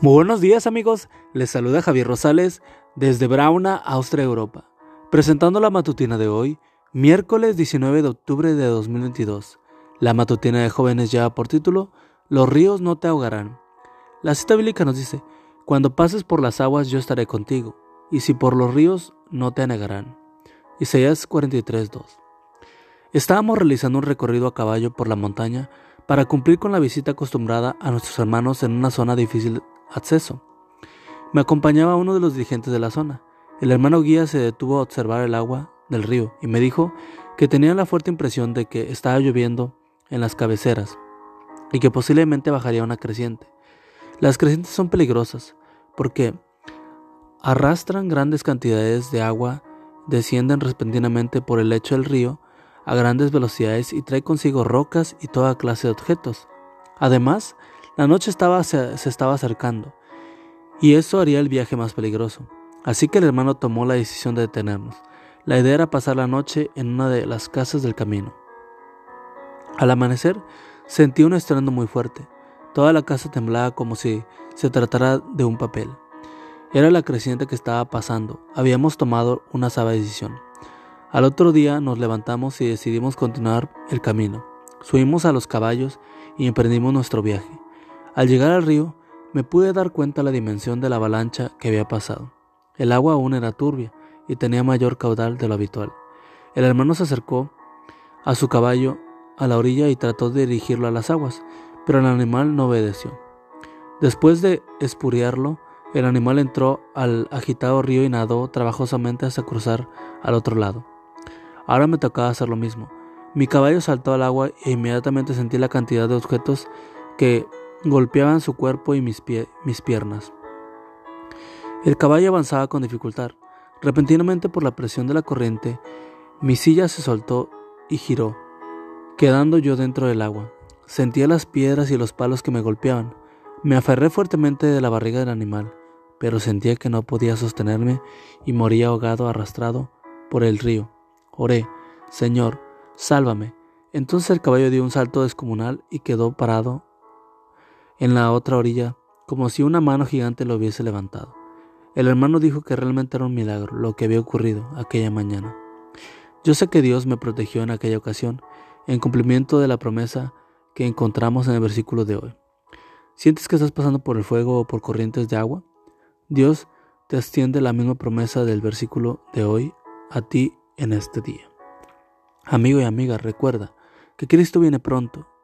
Muy buenos días amigos, les saluda Javier Rosales desde Brauna, Austria, Europa, presentando la matutina de hoy, miércoles 19 de octubre de 2022. La matutina de jóvenes lleva por título Los ríos no te ahogarán. La cita bíblica nos dice, Cuando pases por las aguas yo estaré contigo, y si por los ríos no te anegarán. Isaías 43.2. Estábamos realizando un recorrido a caballo por la montaña para cumplir con la visita acostumbrada a nuestros hermanos en una zona difícil acceso. Me acompañaba uno de los dirigentes de la zona. El hermano guía se detuvo a observar el agua del río y me dijo que tenía la fuerte impresión de que estaba lloviendo en las cabeceras y que posiblemente bajaría una creciente. Las crecientes son peligrosas porque arrastran grandes cantidades de agua, descienden repentinamente por el lecho del río a grandes velocidades y trae consigo rocas y toda clase de objetos. Además, la noche estaba, se, estaba acercando, y eso haría el viaje más peligroso. Así que el hermano tomó la decisión de detenernos. La idea era pasar la noche en una de las casas del camino. Al amanecer, sentí un estruendo muy fuerte. Toda la casa temblaba como si se tratara de un papel. Era la creciente que estaba pasando. Habíamos tomado una sabia decisión. Al otro día nos levantamos y decidimos continuar el camino. Subimos a los caballos y emprendimos nuestro viaje. Al llegar al río, me pude dar cuenta la dimensión de la avalancha que había pasado. El agua aún era turbia y tenía mayor caudal de lo habitual. El hermano se acercó a su caballo a la orilla y trató de dirigirlo a las aguas, pero el animal no obedeció. Después de espuriarlo, el animal entró al agitado río y nadó trabajosamente hasta cruzar al otro lado. Ahora me tocaba hacer lo mismo. Mi caballo saltó al agua e inmediatamente sentí la cantidad de objetos que golpeaban su cuerpo y mis, mis piernas. El caballo avanzaba con dificultad. Repentinamente por la presión de la corriente, mi silla se soltó y giró, quedando yo dentro del agua. Sentía las piedras y los palos que me golpeaban. Me aferré fuertemente de la barriga del animal, pero sentía que no podía sostenerme y moría ahogado, arrastrado por el río. Oré, Señor, sálvame. Entonces el caballo dio un salto descomunal y quedó parado en la otra orilla, como si una mano gigante lo hubiese levantado. El hermano dijo que realmente era un milagro lo que había ocurrido aquella mañana. Yo sé que Dios me protegió en aquella ocasión, en cumplimiento de la promesa que encontramos en el versículo de hoy. ¿Sientes que estás pasando por el fuego o por corrientes de agua? Dios te extiende la misma promesa del versículo de hoy a ti en este día. Amigo y amiga, recuerda que Cristo viene pronto